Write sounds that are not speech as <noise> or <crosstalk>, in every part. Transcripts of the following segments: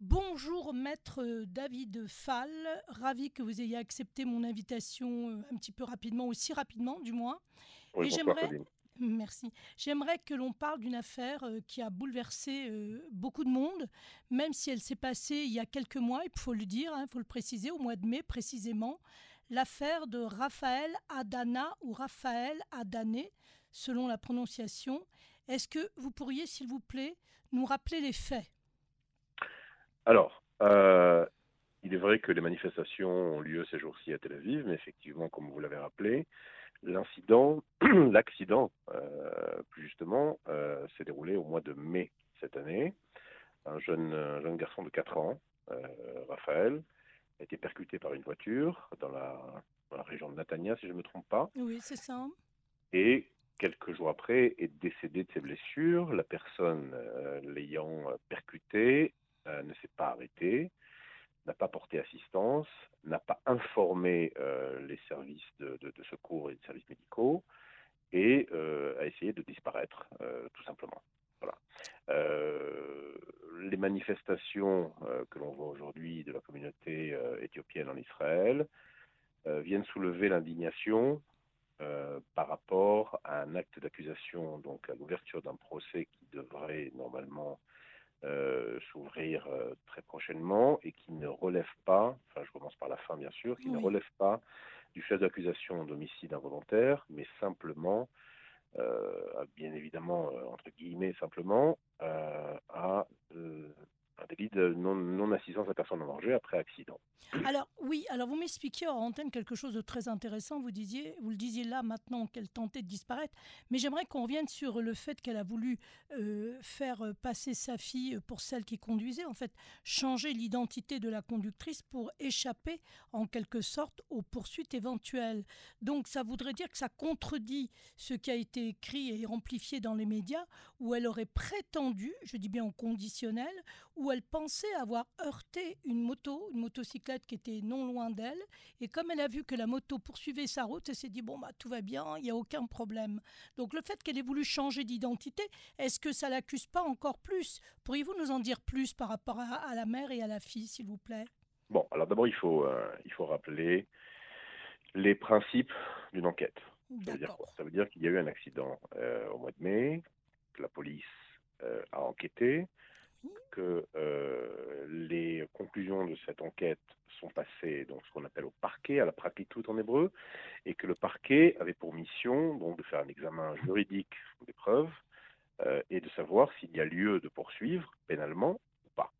Bonjour maître David Fall, ravi que vous ayez accepté mon invitation euh, un petit peu rapidement, aussi rapidement du moins. Oui, j'aimerais, merci, j'aimerais que l'on parle d'une affaire euh, qui a bouleversé euh, beaucoup de monde, même si elle s'est passée il y a quelques mois, il faut le dire, il faut le préciser, au mois de mai précisément, l'affaire de Raphaël Adana ou Raphaël Adané, selon la prononciation. Est-ce que vous pourriez, s'il vous plaît, nous rappeler les faits? Alors, euh, il est vrai que les manifestations ont lieu ces jours-ci à Tel Aviv, mais effectivement, comme vous l'avez rappelé, l'incident, <clears throat> l'accident, euh, plus justement, euh, s'est déroulé au mois de mai cette année. Un jeune, un jeune garçon de 4 ans, Raphaël, a été percuté par une voiture dans la, dans la région de Natania, si je ne me trompe pas, Oui, c'est ça. et quelques jours après est décédé de ses blessures. La personne l'ayant percuté euh, ne s'est pas arrêtée, n'a pas porté assistance, n'a pas informé euh, les services de, de- de secours et les services médicaux et euh, a essayé de disparaître, tout simplement. Les manifestations que l'on voit aujourd'hui de la communauté éthiopienne en Israël viennent soulever l'indignation par rapport à un acte d'accusation, donc à l'ouverture d'un procès qui devrait normalement euh, s'ouvrir euh, très prochainement et qui ne relève pas, enfin je commence par la fin bien sûr, qui ne relève pas du chef d'accusation d'homicide involontaire, mais simplement, euh, bien évidemment, entre guillemets, simplement, à un délit de non- non-assistance à personne en danger après accident. Alors oui, alors vous m'expliquiez en antenne quelque chose de très intéressant. Vous disiez, vous le disiez là maintenant qu'elle tentait de disparaître, mais j'aimerais qu'on revienne sur le fait qu'elle a voulu euh, faire passer sa fille pour celle qui conduisait, en fait, changer l'identité de la conductrice pour échapper en quelque sorte aux poursuites éventuelles. Donc ça voudrait dire que ça contredit ce qui a été écrit et amplifié dans les médias, où elle aurait prétendu, je dis bien en conditionnel, où elle pensait avoir heurté une moto, une motocyclette qui était non loin d'elle. Et comme elle a vu que la moto poursuivait sa route, elle s'est dit bon bah tout va bien, il n'y a aucun problème. Donc le fait qu'elle ait voulu changer d'identité, est-ce que ça l'accuse pas encore plus? Pourriez-vous nous en dire plus par rapport à, à la mère et à la fille, s'il vous plaît? Bon, alors d'abord, il faut, euh, il faut rappeler les principes d'une enquête. Ça veut dire quoi? Ça veut dire qu'il y a eu un accident euh, au mois de mai, que la police euh, a enquêté. Que euh, les conclusions de cette enquête sont passées donc ce qu'on appelle au parquet, à la praklitout en hébreu, et que le parquet avait pour mission donc de faire un examen juridique des preuves euh, et de savoir s'il y a lieu de poursuivre pénalement ou pas.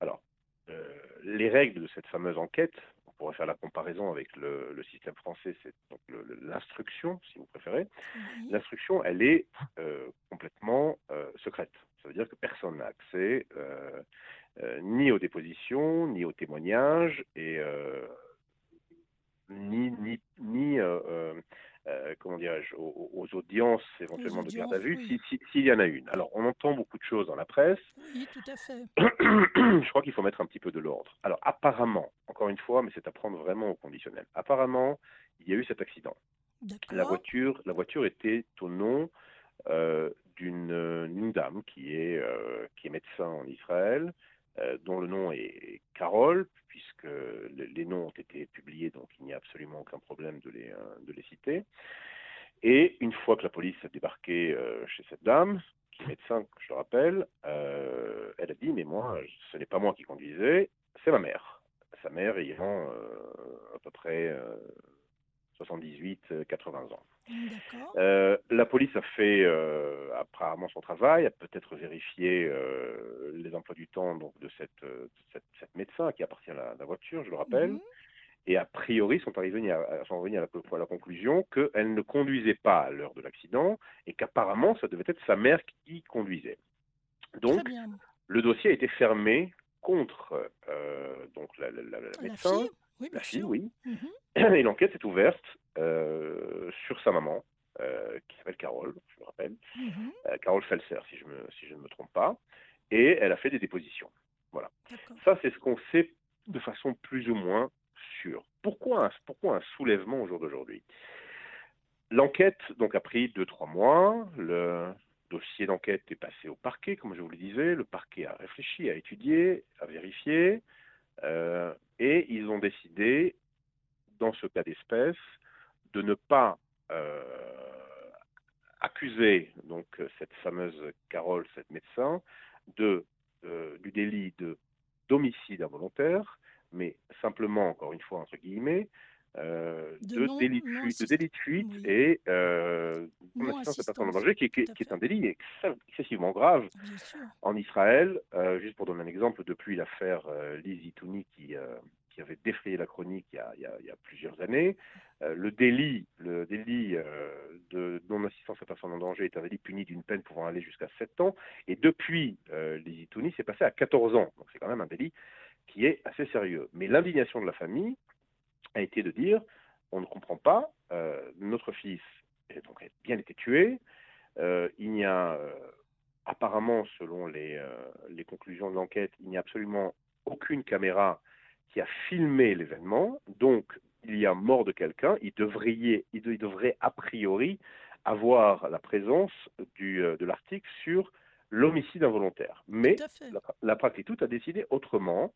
Alors, euh, les règles de cette fameuse enquête, on pourrait faire la comparaison avec le, le système français, c'est donc l'instruction, si vous préférez. L'instruction, elle est complètement secrète. Ça veut dire que personne n'a accès euh, euh, ni aux dépositions, ni aux témoignages, et euh, ni, ni, ni comment dirais-je, aux, aux audiences éventuellement de garde à vue, oui. si- si- s'il y en a une. Alors, on entend beaucoup de choses dans la presse. Oui, tout à fait. <coughs> je crois qu'il faut mettre un petit peu de l'ordre. Alors apparemment, encore une fois, mais c'est à prendre vraiment au conditionnel. Apparemment, il y a eu cet accident. La voiture, la voiture était au nom euh, dame qui est euh, qui est médecin en Israël, euh, dont le nom est Carole, puisque le- les noms ont été publiés, donc il n'y a absolument aucun problème de les euh, citer. Et une fois que la police a débarqué chez cette dame, qui est médecin, je le rappelle, elle a dit mais moi, ce n'est pas moi qui conduisais, c'est ma mère. Sa mère ayant à peu près euh, 78-80 ans. Euh, la police a fait euh, apparemment son travail, a peut-être vérifié euh, les emplois du temps donc, de cette, de cette, cette médecin qui appartient à la, la voiture, je le rappelle, Mhm. et a priori sont arrivés à, sont revenus à la, à la conclusion qu'elle ne conduisait pas à l'heure de l'accident et qu'apparemment ça devait être sa mère qui conduisait. Donc le dossier a été fermé contre donc la, médecin, fille? Oui, bien la fille, sûr. oui, Mhm. et l'enquête s'est ouverte euh, sur sa maman, euh, qui s'appelle Carole, je le rappelle, Mhm. euh, Carole Felser, si je, me, si je ne me trompe pas, et elle a fait des dépositions. Voilà. Ça, c'est ce qu'on sait de façon plus ou moins sûre. Pourquoi un, pourquoi un soulèvement au jour d'aujourd'hui? L'enquête donc a pris deux trois mois. Le, dossier d'enquête est passé au parquet, comme je vous le disais. Le parquet a réfléchi, a étudié, a vérifié, euh, et ils ont décidé, dans ce cas d'espèce, de ne pas euh, accuser donc cette fameuse Carole, cette médecin, de, euh, du délit de d'homicide involontaire, mais simplement, encore une fois, entre guillemets, euh, de, délit de fuite, de, délit de fuite, et euh, personne en danger, qui, est un délit excessivement grave en Israël. Euh, juste pour donner un exemple, depuis l'affaire euh, Lizzie Touni qui, euh, qui avait défrayé la chronique il y a, il y a, il y a plusieurs années, le délit, le délit de non-assistance à personne en danger est un délit puni d'une peine pouvant aller jusqu'à 7 ans, et depuis Lizzie Touni, c'est passé à 14 ans. Donc c'est quand même un délit qui est assez sérieux. Mais l'indignation de la famille, a été de dire on ne comprend pas, euh, notre fils a donc bien été tué, euh, il n'y a euh, apparemment, selon les, les conclusions de l'enquête, il n'y a absolument aucune caméra qui a filmé l'événement, donc il y a mort de quelqu'un, il devrait, il devrait a priori avoir la présence du, de l'article sur l'homicide involontaire. Mais la, la pratique a décidé autrement.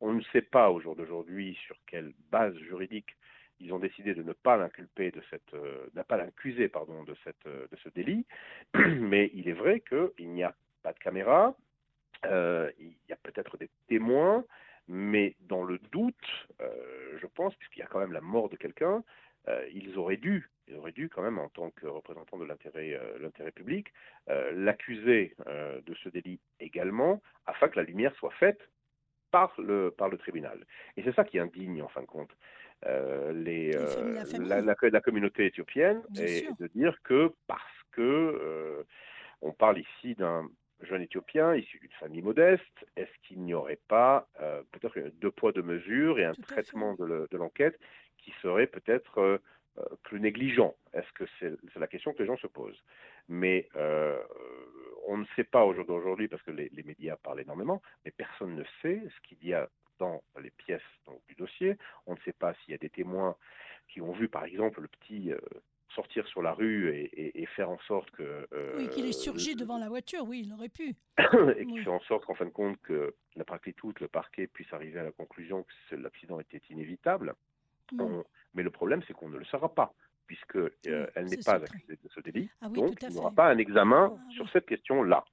On ne sait pas au jour d'aujourd'hui sur quelle base juridique ils ont décidé de ne pas l'inculper de cette, euh, pas l'accuser euh, de ce délit. <clears throat> Mais il est vrai qu'il n'y a pas de caméra, euh, il y a peut-être des témoins, mais dans le doute, je pense, puisqu'il y a quand même la mort de quelqu'un, ils auraient dû, ils auraient dû quand même, en tant que représentant de l'intérêt public, l'accuser de ce délit également, afin que la lumière soit faite par le, par le tribunal. Et c'est ça qui indigne en fin de compte. Euh, les, euh, la, la, communauté éthiopienne et de dire que parce que euh, on parle ici d'un jeune Éthiopien issu d'une famille modeste, est-ce qu'il n'y aurait pas peut-être deux poids deux mesures et un traitement de l'enquête qui serait peut-être plus négligent Est-ce que c'est la question que les gens se posent Mais on ne sait pas aujourd'hui parce que les, médias parlent énormément, mais personne ne sait ce qu'il y a dans les pièces du dossier. On ne sait pas s'il y a des témoins qui ont vu, par exemple, le petit euh, sortir sur la rue et, faire en sorte que... Euh, oui, qu'il est surgi devant la voiture, oui, il aurait pu. <coughs> et qui fait en sorte qu'en fin de compte, que la toute le parquet puisse arriver à la conclusion que l'accident était inévitable. Mais le problème, c'est qu'on ne le saura pas puisqu'elle euh, n'est pas accusée de ce délit. Ah donc, il n'y aura pas un examen ah sur cette question-là.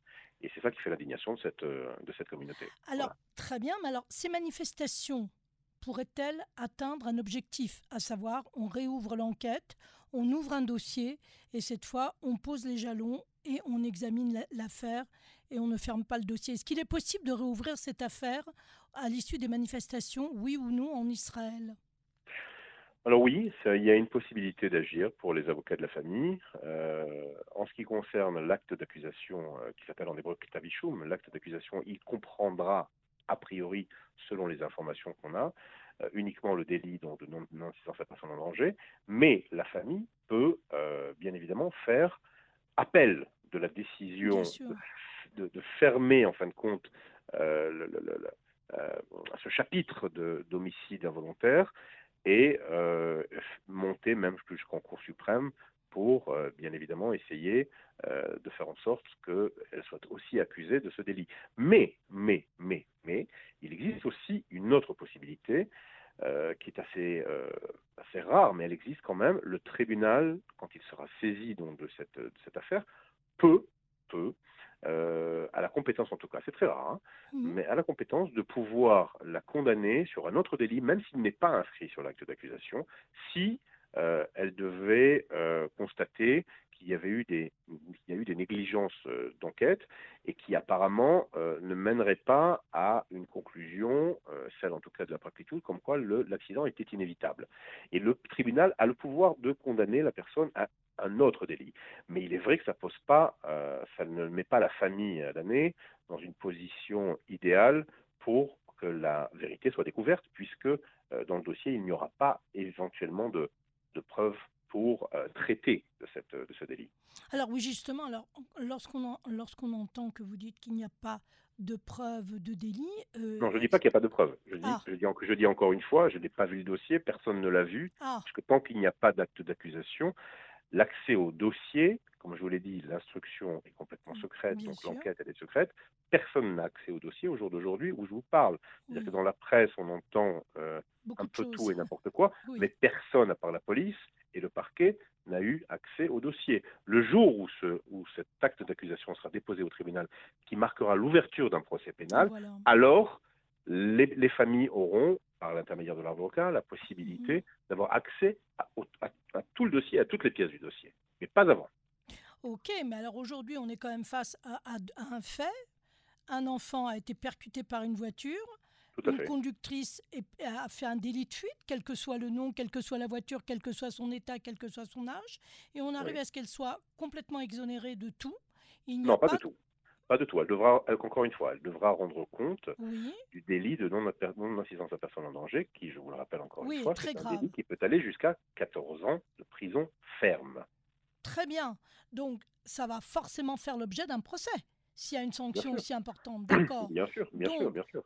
Et c'est ça qui fait l'indignation de cette, euh, de cette communauté. Alors, très bien, mais alors, ces manifestations pourraient-elles atteindre un objectif, à savoir, on réouvre l'enquête, on ouvre un dossier, et cette fois, on pose les jalons et on examine l'affaire et on ne ferme pas le dossier? Est-ce qu'il est possible de réouvrir cette affaire à l'issue des manifestations, oui ou non, en Israël? Alors oui, il y a une possibilité d'agir pour les avocats de la famille. Euh, en ce qui concerne l'acte d'accusation euh, qui s'appelle en hébreu Ktavishum, l'acte d'accusation, il comprendra a priori, selon les informations qu'on a, euh, uniquement le délit de non-assistance à personne en danger, mais la famille peut bien évidemment faire appel de la décision de, fermer en fin de compte ce chapitre d'homicide involontaire et euh, monter même jusqu'en Cour suprême pour, euh, bien évidemment, essayer euh, de faire en sorte qu'elle soit aussi accusée de ce délit. Mais, mais, mais, mais, il existe aussi une autre possibilité qui est assez, assez rare, mais elle existe quand même. Le tribunal, quand il sera saisi donc, de, cette, de cette affaire, peut, peut euh, à la compétence en tout cas, c'est très rare, hein, mmh. mais à la compétence de pouvoir la condamner sur un autre délit, même s'il n'est pas inscrit sur l'acte d'accusation, si euh, elle devait euh, constater qu'il y avait eu des, il y a eu des négligences d'enquête et qui apparemment ne mèneraient pas à une conclusion, celle en tout cas de la pratique, comme quoi l'accident était inévitable. Et le tribunal a le pouvoir de condamner la personne à un autre délit. Mais il est vrai que ça pose pas, euh, ça ne met pas la famille à l'année dans une position idéale pour que la vérité soit découverte, puisque euh, dans le dossier, il n'y aura pas éventuellement de, preuves pour euh, traiter de, cette, de ce délit. Alors oui, justement, alors, lorsqu'on, lorsqu'on entend que vous dites qu'il n'y a pas de preuves de délit... non, je ne dis pas qu'il n'y a pas de preuves. Je, dis, ah. je, dis, je dis encore une fois, je n'ai pas vu le dossier, personne ne l'a vu, ah. parce que tant qu'il n'y a pas d'acte d'accusation, l'accès au dossier, comme je vous l'ai dit, l'instruction est complètement secrète, donc l'enquête elle est secrète. Personne n'a accès au dossier au jour d'aujourd'hui où je vous parle. C'est-à-dire que dans la presse, on entend euh, un peu tout et n'importe quoi, mais personne, à part la police et le parquet, n'a eu accès au dossier. Le jour où, ce, où cet acte d'accusation sera déposé au tribunal, qui marquera l'ouverture d'un procès pénal, alors les, familles auront, par l'intermédiaire de l'avocat, la possibilité mhm. d'avoir accès à, tout le dossier, à toutes les pièces du dossier, mais pas avant. Ok, mais alors aujourd'hui, on est quand même face à, un fait. Un enfant a été percuté par une voiture. une conductrice a fait un délit de fuite, quel que soit le nom, quelle que soit la voiture, quel que soit son état, quel que soit son âge. Et on arrive à ce qu'elle soit complètement exonérée de tout. Il non, pas, pas de tout. Pas de tout. Elle devra, encore une fois, elle devra rendre compte du délit de non-assistance à personne en danger, qui, je vous le rappelle encore une fois, c'est un délit qui peut aller jusqu'à 14 ans de prison ferme. Très bien. Donc, ça va forcément faire l'objet d'un procès s'il y a une sanction aussi importante. <clears throat> D'accord. Bien sûr, bien sûr, bien sûr.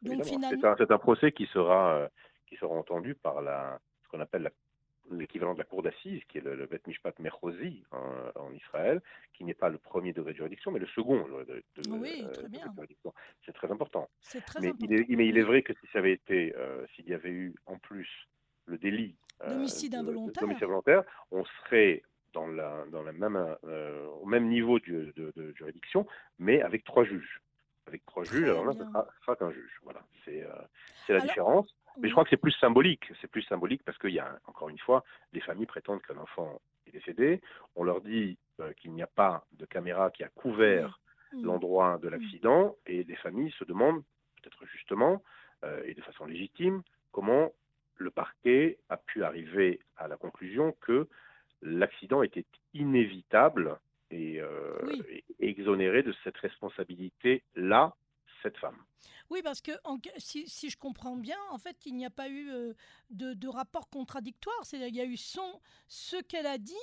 C'est un, procès qui sera, euh, qui sera entendu par la, ce qu'on appelle la l'équivalent de la cour d'assises, qui est le, le Bet Mishpat Mechosi en, Israël, qui n'est pas le premier degré de juridiction, mais le second de, oui, euh, très juridiction. C'est très important. C'est très mais important. Il est, mais il est vrai que si ça avait été, euh, s'il y avait eu en plus le délit euh, d'homicide involontaire. involontaire, on serait dans, la, dans la même, au même niveau de, de, juridiction, mais avec trois juges. Avec trois juges, alors là, ça sera, qu'un juge. Voilà, c'est la différence. Mais je crois que c'est plus symbolique. C'est plus symbolique parce qu'il y a, encore une fois, les familles prétendent qu'un enfant est décédé. On leur dit euh, qu'il n'y a pas de caméra qui a couvert mmh. l'endroit de mmh. l'accident. Et les familles se demandent, peut-être justement, euh, et de façon légitime, comment le parquet a pu arriver à la conclusion que l'accident était inévitable et, euh, et exonéré de cette responsabilité-là, cette femme. Oui, parce que si, je comprends bien, en fait, il n'y a pas eu euh, de, rapport contradictoire. C'est-à-dire qu'il y a eu son, ce qu'elle a dit,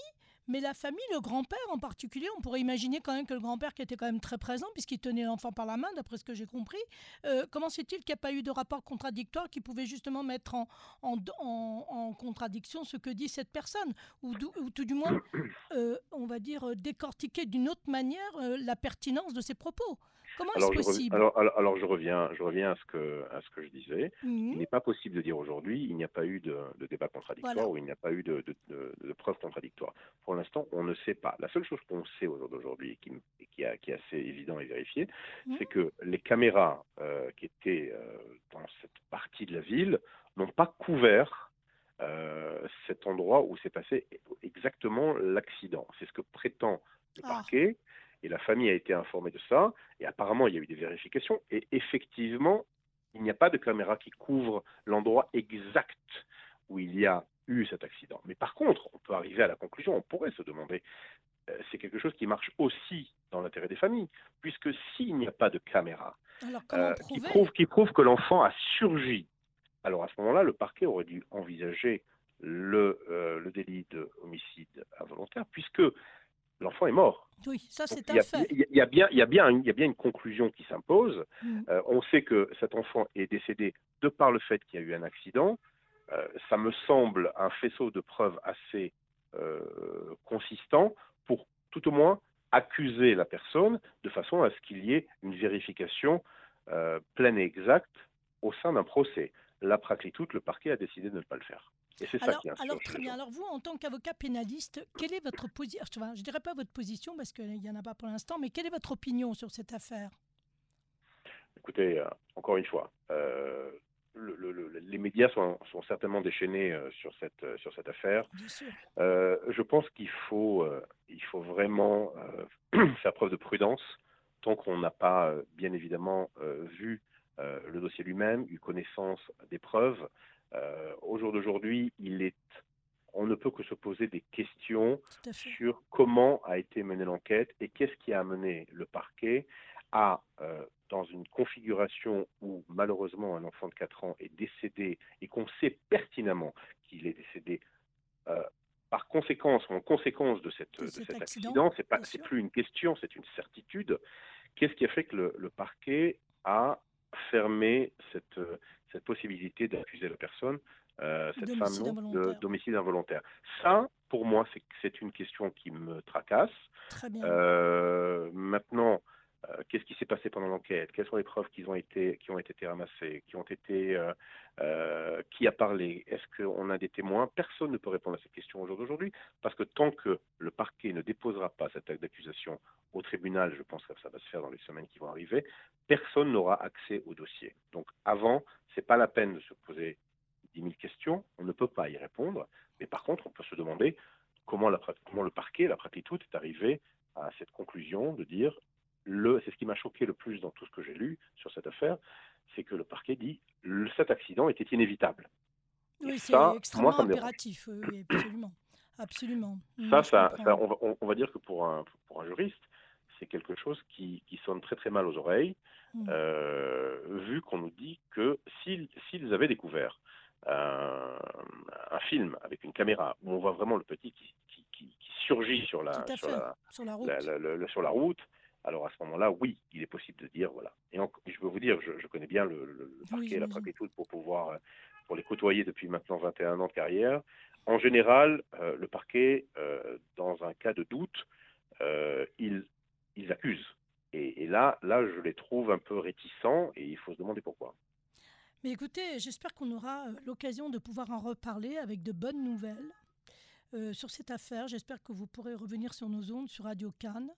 mais la famille, le grand-père en particulier, on pourrait imaginer quand même que le grand-père qui était quand même très présent, puisqu'il tenait l'enfant par la main, d'après ce que j'ai compris, euh, comment c'est-il qu'il n'y a pas eu de rapport contradictoire qui pouvait justement mettre en, en, contradiction ce que dit cette personne, ou, tout du moins, <coughs> euh, on va dire, décortiquer d'une autre manière la pertinence de ses propos Comment alors, est-ce possible? alors, alors, je reviens, je reviens à ce que, à ce que je disais. Il n'est pas possible de dire aujourd'hui il n'y a pas eu de, débat contradictoire ou il n'y a pas eu de, de, preuves contradictoires. Pour l'instant, on ne sait pas. La seule chose qu'on sait aujourd'hui qui, qui, qui, est assez évident et vérifié, c'est que les caméras euh, qui étaient euh, dans cette partie de la ville n'ont pas couvert euh, cet endroit où s'est passé exactement l'accident. C'est ce que prétend le ah. parquet. Et la famille a été informée de ça. Et apparemment, il y a eu des vérifications. Et effectivement, il n'y a pas de caméra qui couvre l'endroit exact où il y a eu cet accident. Mais par contre, on peut arriver à la conclusion, on pourrait se demander, euh, c'est quelque chose qui marche aussi dans l'intérêt des familles, puisque s'il n'y a pas de caméra euh, qui, prouve, qui prouve que l'enfant a surgi, alors à ce moment-là, le parquet aurait dû envisager le, euh, le délit de homicide involontaire, puisque l'enfant est mort. Oui, ça c'est un fait. Il y, a bien, il y a bien, il y a bien une conclusion qui s'impose. Mm. Euh, on sait que cet enfant est décédé de par le fait qu'il y a eu un accident. Euh, ça me semble un faisceau de preuves assez euh, consistant pour tout au moins accuser la personne de façon à ce qu'il y ait une vérification pleine et exacte au sein d'un procès. La toute, le parquet a décidé de ne pas le faire alors, alors très bien. Alors vous, en tant qu'avocat pénaliste, quelle est votre position Je ne dirais pas votre position parce qu'il n'y en a pas pour l'instant, mais quelle est votre opinion sur cette affaire? Écoutez, euh, encore une fois, euh, les médias sont, certainement déchaînés euh, sur, cette, sur cette affaire. je pense qu'il faut, il faut vraiment <clears throat> faire preuve de prudence tant qu'on n'a pas, bien évidemment, vu le dossier lui-même, eu connaissance des preuves. Euh, au jour d'aujourd'hui, il est on ne peut que se poser des questions sur comment a été menée l'enquête et qu'est-ce qui a amené le parquet à, euh, dans une configuration où malheureusement un enfant de 4 ans est décédé et qu'on sait pertinemment qu'il est décédé euh, par conséquence, en conséquence de, cette, cet, accident, c'est pas, c'est plus une question, c'est une certitude. Qu'est-ce qui a fait que le, le parquet a fermé cette, cette possibilité d'accuser la personne, cette femme de d'homicide involontaire. Ça, pour moi, c'est une question qui me tracasse. Très bien. maintenant, euh, qu'est-ce qui s'est passé pendant l'enquête, quelles sont les preuves qui ont été, ramassées, euh, euh, qui a parlé, est-ce qu'on a des témoins? Personne ne peut répondre à cette question au jour d'aujourd'hui, parce que tant que le parquet ne déposera pas cet acte d'accusation au tribunal, je pense que ça va se faire dans les semaines qui vont arriver, personne n'aura accès au dossier. Donc avant, c'est pas la peine de se poser 10 000 questions, on ne peut pas y répondre, mais par contre, on peut se demander comment, le parquet, la pratique toute, est arrivé à cette conclusion de dire c'est ce qui m'a choqué le plus dans tout ce que j'ai lu sur cette affaire, c'est que le parquet dit que cet accident était inévitable. Oui, c'est extrêmement moi, impératif, absolument. <clears throat> absolument. Ça, ça, on, va, dire que pour un, pour un juriste, c'est quelque chose qui, qui, sonne très très mal aux oreilles, mmh. euh, vu qu'on nous dit que s'ils avaient découvert un, film avec une caméra où on voit vraiment le petit qui, qui, surgit sur la, sur la, sur la, route. sur la route alors à ce moment-là, oui, il est possible de dire, voilà. Et je veux vous dire, je, connais bien le, parquet et la préfecture pour pouvoir, euh, pour les côtoyer depuis maintenant 21 ans de carrière. En général, euh, le parquet, euh, dans un cas de doute, ils, ils, accusent. Et, là, là, je les trouve un peu réticents et il faut se demander pourquoi. Mais écoutez, j'espère qu'on aura l'occasion de pouvoir en reparler avec de bonnes nouvelles. sur cette affaire. J'espère que vous pourrez revenir sur nos ondes sur Radio Cannes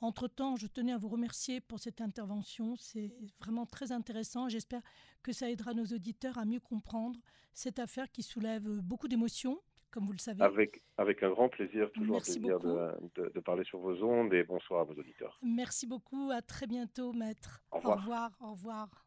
entre-temps, je tenais à vous remercier pour cette intervention. C'est vraiment très intéressant. J'espère que ça aidera nos auditeurs à mieux comprendre cette affaire qui soulève beaucoup d'émotions, comme vous le savez. Avec, avec un grand plaisir, toujours un plaisir de, de, parler sur vos ondes et bonsoir à vos auditeurs. Merci beaucoup. À très bientôt, maître. Au revoir. Au revoir. Au revoir.